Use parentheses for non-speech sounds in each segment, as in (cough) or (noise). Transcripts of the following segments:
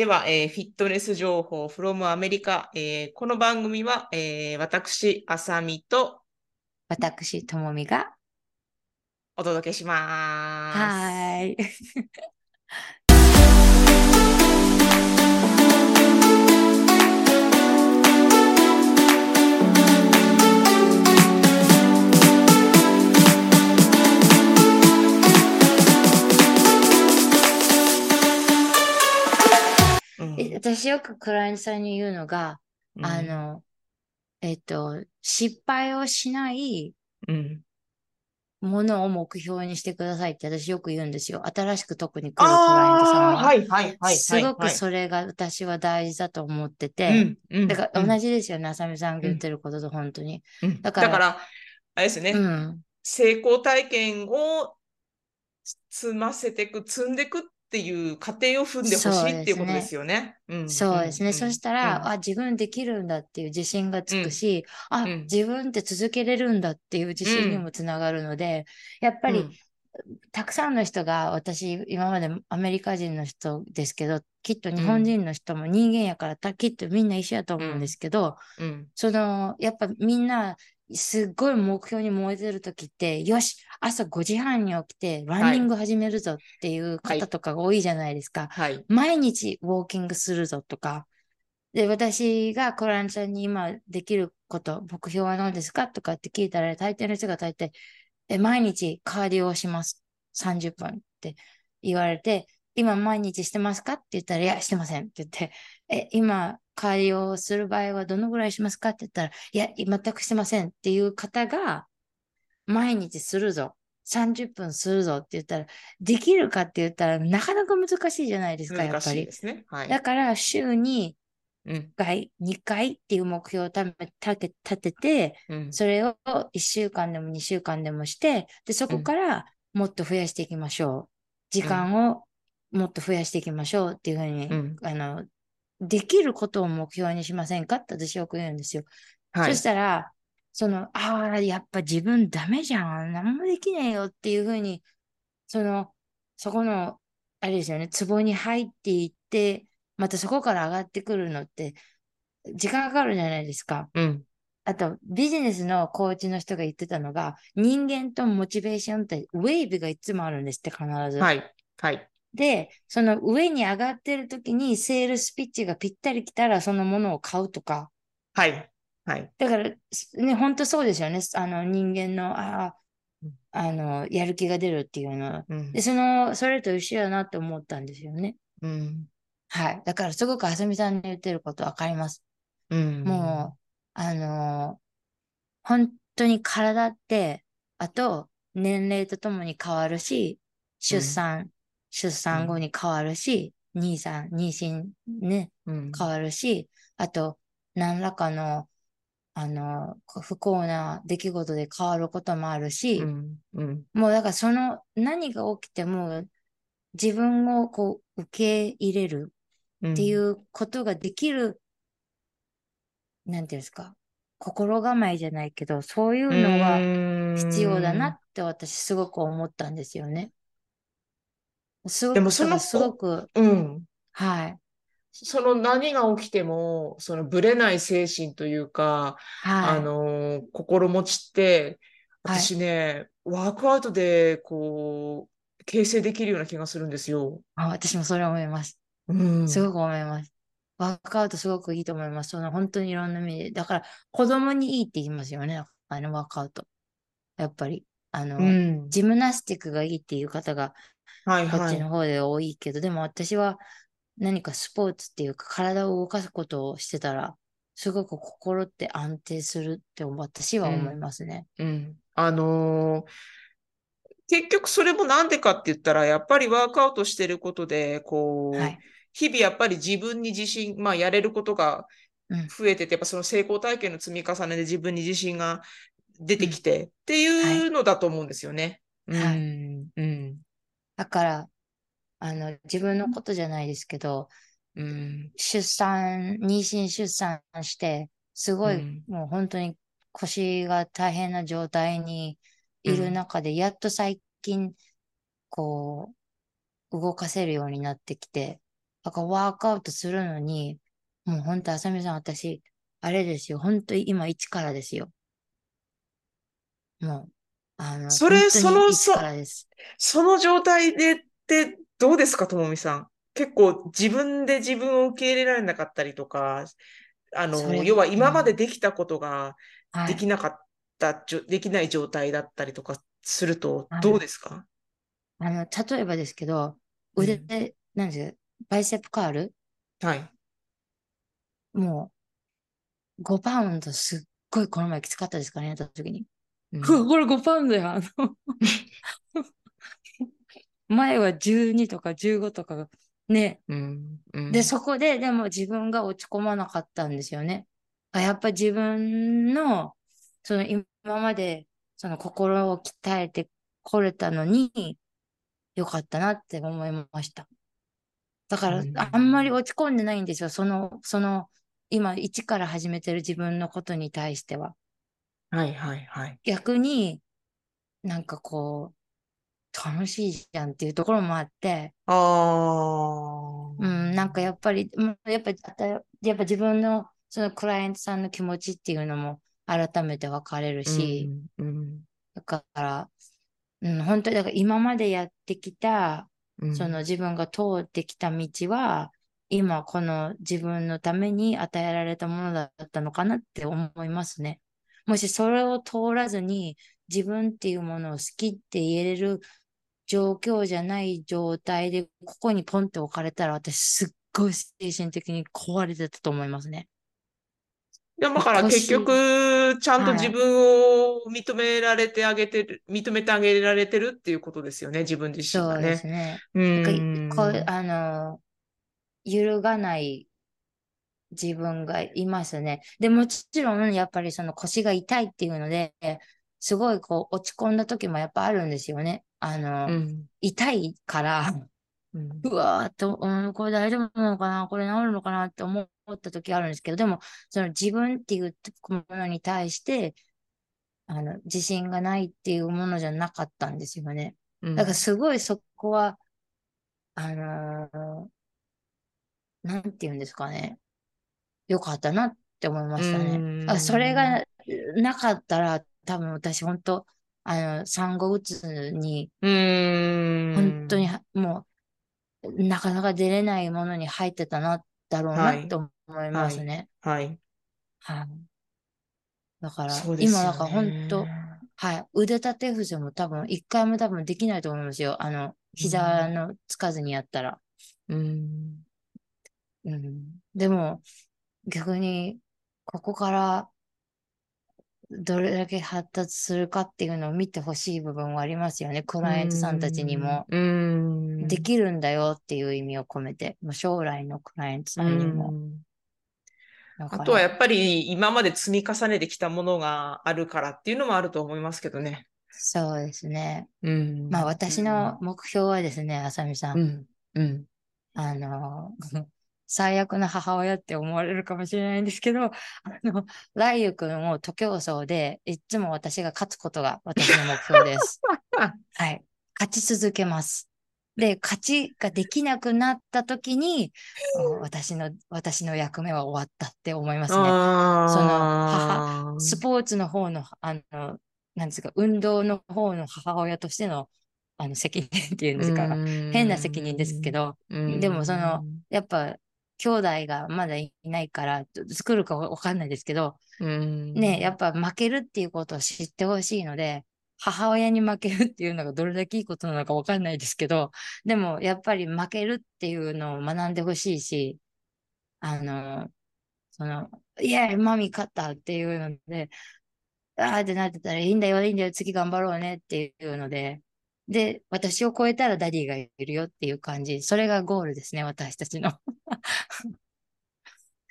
では、えーフィットネス情報 from アメリカ。えーこの番組は、えー私、あさみと私、ともみが。お届けします。はーい。私よくクライアントさんに言うのが、うんあの、えっと、失敗をしないうん、ものを目標にしてくださいって私よく言うんですよ。新しく特に来るクライアントさんは。はいはいはい。すごくはいそれが私は大事だと思ってうて、んうんだからうん同じですよね、あさみさんが言ってることと本当に。うんだからあれですね、うん。成功体験を積ませていく、積んでいくっていう過程を踏んでほしいっていうことでですすよね。うんそうですね。ん。そしたら、うん。あ、自分できるんだっていう自信がつくし、あ、うん。自分って続けれるんだっていう自信にもつながるので、やっぱり、うん。たくさんの人が、私、今までアメリカ人の人ですけど、きっと日本人の人も人間やから、たきっとみんな一緒やと思うんですけど、うん。その、やっぱみんな、すっごい目標に燃えてる時って、よし、朝5時半に起きて、ランニング始めるぞっていうはい方とかが多いじゃないですか。はい。毎日ウォーキングするぞとか。で、私がコランさんに今できること、目標は何ですかとかって聞いたら、大抵の人が大抵、え、毎日カーディオをします。30分って言われて、今毎日してますか？って言ったら、いや、してませんって言って、え、今カーディオをする場合はどのぐらいしますか？って言ったら、いや、全くしてませんっていう方が、毎日するぞ。30分するぞって言ったら、できるかって言ったら、なかなか難しいじゃないですか、やっぱりね。はい。だから、週にうん1回、2回っていう目標を立て立てて、うんそれを1週間でも2週間でもして、で、そこからもっと増やしていきましょう。時間をもっと増やしていきましょうっていうふうに、うんあの、できることを目標にしませんかって私よく言うんですよ。はいそしたら、その、ああ、やっぱ自分ダメじゃん。何もできねえよっていうふうに、その、そこの、あれですよね、壺に入っていって、またそこから上がってくるのって、時間かかるじゃないですか。うんあと、ビジネスのコーチの人が言ってたのが、人間とモチベーションって、ウェーブがいつもあるんですって、必ず。はい。はい。で、その上に上がってる時に、セールスピッチがぴったり来たら、そのものを買うとか、はい。はい。だから、すね、本当そうですよね。あの、人間の、ああうん、あの、やる気が出るっていうのは。うんで、その、それと一緒やなって思ったんですよね。うんはい。だから、すごくあさみさんの言ってることわかります。うんもう、あの本当に体って、あと、年齢とともに変わるし、出産、出産後に変わるし、妊産、妊娠ね、うん。変わるし、あと、何らかの、あの、不幸な出来事で変わることもあるし、うん。うん。もうだからその何が起きても自分をこう受け入れるうん。っていうことができる、なんていうんですか、心構えじゃないけど、そういうのが必要だなって私すごく思ったんですよね。すごく、でもそのすごく、うん。はい、その何が起きても、そのぶれない精神というか、はい。あの、心持ちって、はい私ね、ワークアウトで、こう、形成できるような気がするんですよ。あ私もそれ思います。うん。すごく思います。ワークアウトすごくいいと思います。その本当にいろんな意味で。だから子供にいいって言いますよね。あのワークアウト。やっぱり。あの、うん。ジムナスティックがいいっていう方がはいこっはい。ちの方で多いけど、でも私は何かスポーツっていうか体を動かすことをしてたら、すごく心って安定するって私は思いますね。うん。あのー結局それもなんでかって言ったら、やっぱりワークアウトしてることで、こう、はい。日々やっぱり自分に自信、まあやれることがうん増えてて、やっぱその成功体験の積み重ねで自分に自信が出てきてっていうのだと思うんですよね。はいうん。うん。だから、あの、自分のことじゃないですけど、うん。出産、妊娠出産して、すごい、うんもう本当に腰が大変な状態にいる中で、やっと最近、こう、動かせるようになってきて、だからワークアウトするのに、もう本当、あさみさん、私、あれですよ。本当今一からですよ。もう、それ、その、そ。その状態でってどうですか、ともみさん。結構自分で自分を受け入れられなかったりとか、あの、要はう今までん。できたことがはい。できなかった、じょできない状態だったりとかするとどうはい。ですか？あの、例えばですけど、腕、うん。なんですか、バイセップカール？はい。もう5パウンドすっごいこの前きつかったですからね、やった時に。これ5パウンドや。あ (laughs) の前は12とか15とかがね。うん。うで、ん。そこででも自分が落ち込まなかったんですよね。あ、やっぱ自分の、その今まで、その心を鍛えてこれたのに、よかったなって思いました。だうから、あんまりん。落ち込んでないんですよ。その、その、今、一から始めてる自分のことに対しては。はいはいはい。逆になんかこう、楽しいじゃんっていうところもあって、ああ。うん、なんかやっぱり、うんやっぱ、やっぱ自分のそのクライアントさんの気持ちっていうのも改めて分かれるうし、ん。うん。だから、うん、本当にだから今までやってきた、うん。その自分が通ってきた道は、今この自分のために与えられたものだったのかなって思いますね。もしそれを通らずに自分っていうものを好きって言えれる状況じゃない状態でここにポンって置かれたら私すっごい精神的に壊れてたと思いますね。いや、だから結腰、局、ちゃんと自はい。分を認められてあげてる、認めてあげられてるっていうことですよね、自分自身がそうでね。すね。う、ん。あの、揺るがない自分がいますね。で、もちろん、やっぱりその腰が痛いっていうので、すごいこう落ち込んだ時もやっぱあるんですよね。あうの、ん。痛いから、うん。うわーっと、うん、これ大丈夫なのかな？これ治るのかなって思った時あるんですけど、でも、その自分っていうものに対して、あの、自信がないっていうものじゃなかったんですよね。うだからん。すごいそこは、あのーなんて言うんですかね。よかったなって思いまうしたね。あ、それん。がなかったら、多分私本当、あの、産後うつに、う本当にん。はもう、なかなか出れないものに入ってたな、だろうなはい。って思いはい。ますね。はい。はい。だから、そうですよ今だから本当、ね。はい。腕立て伏せも多分、一回も多分できないと思いますよ。あの、う膝ん。のつかずにやったら。うん。うん。でも、逆に、ここからどれだけ発達するかっていうのを見てほしい部分はありますよね。クうライアントさんたちにん。も。うん。できるんだよっていう意味を込めて、もう将来のクライアントうさんにも。あとはやら、っぱり今まで積み重ねてきたものがあるからっていうのもあると思いますけどね。そうですね。うまあん。う私のん。目標はですね、あさみさ。うんん。うん。あの、最悪な母親って思われるかもしれないんですけど、あの、ライユ君を徒競走で、いつも私が勝つことが私の目標です。(laughs) はい。勝ち続けます。で、勝ちができなくなった時に、うん私の、私の役目は終わったって思いますね。その母、あスポーツの方の、あの、なんですか、運動の方の母親としての、あの、責任っていうんですか、変な責任ですけど、でもその、やっぱ、兄弟がまだいないから、作るかわかんないですけど、ね、やっぱ負けるっていうことを知ってほしいので、母親に負けるっていうのがどれだけいいことなのかわかんないですけど、でもやっぱり負けるっていうのを学んでほしいし、あの、その、イエーイ、 Mommy 勝ったっていうので、あーってなってたらいいんだよ、いいんだよ、次頑張ろうねっていうので、で、私を超えたら Daddy がいるよっていう感じ。それがゴールですね、私たちの。(laughs)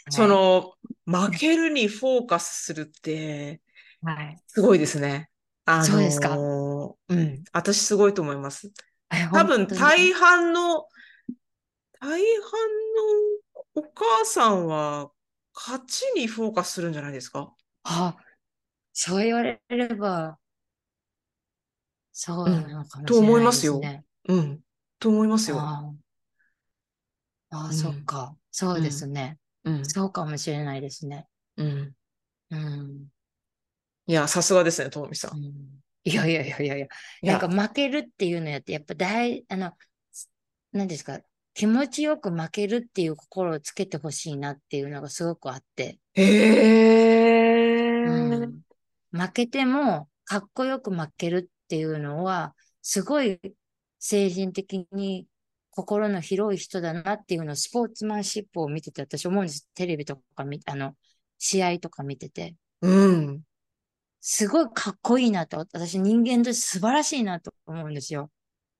その、負けるにフォーカスするって、はい。すごいですね。あそうですかのーうん、私すごいと思います。はい多分、大半の、大半のお母さんは、勝ちにフォーカスするんじゃないですか？あ、そう言われれば、そうなのかもしれないと思いますすね。うん、と思いますよ。あああ、うんそっか。そうですね。うん。そうかもしれないですね。うん。うん。いや、さすがですね、ともみさ。うんんいやいやいやいやいや。なんか負けるっていうのやって、やっぱ大、あの、何ですか、気持ちよく負けるっていう心をつけてほしいなっていうのがすごくあって、へー。うん、負けてもかっこよく負けるっていうのは、すごい精神的に心の広い人だなっていうのをスポーツマンシップを見てて、私思うんです。テレビとか見、あの、試合とか見てて。うん。すごいかっこいいなと、私人間として素晴らしいなと思うんですよ。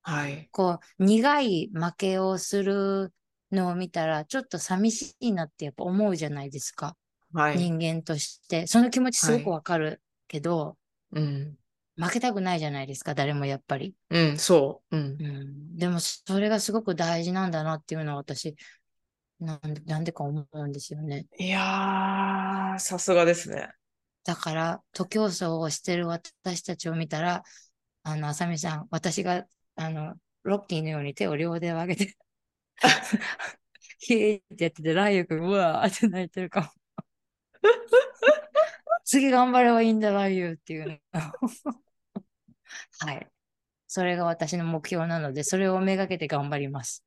はい。こう、苦い負けをするのを見たら、ちょっと寂しいなってやっぱ思うじゃないですか。はい。人間として。その気持ちすごくわかるけど、うん。負けたくないじゃないですか、誰もやっぱり。うん、そう。うんう。ん、でも、それがすごく大事なんだなっていうのは私、なんで、なんでか思うんですよね。いやー、さすがですね。だから、徒競走をしてる私たちを見たら、あの、あさみさん、私が、あの、ロッキーのように手を両手を上げて、(laughs) ヒーってやってて、ライオくん、うわーって泣いてるかも。(laughs) 次頑張ればいいんだ、ライオっていうの。はい。それが私の目標なので、それをめがけて頑張ります。